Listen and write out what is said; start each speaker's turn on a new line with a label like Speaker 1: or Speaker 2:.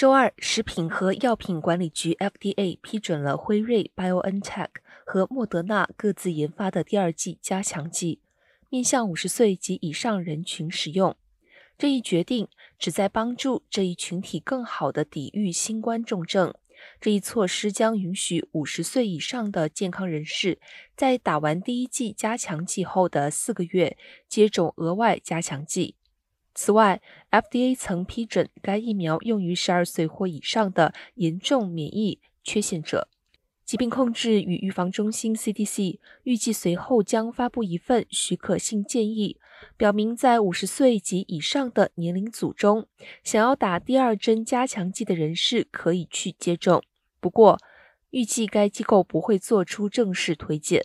Speaker 1: 周二，食品和药品管理局 （FDA） 批准了辉瑞 （BioNTech） 和莫德纳各自研发的第二剂加强剂，面向五十岁及以上人群使用。这一决定旨在帮助这一群体更好地抵御新冠重症。这一措施将允许五十岁以上的健康人士在打完第一剂加强剂后的四个月接种额外加强剂。此外，FDA 曾批准该疫苗用于十二岁或以上的严重免疫缺陷者。疾病控制与预防中心 （CDC） 预计随后将发布一份许可性建议，表明在五十岁及以上的年龄组中，想要打第二针加强剂的人士可以去接种。不过，预计该机构不会做出正式推荐。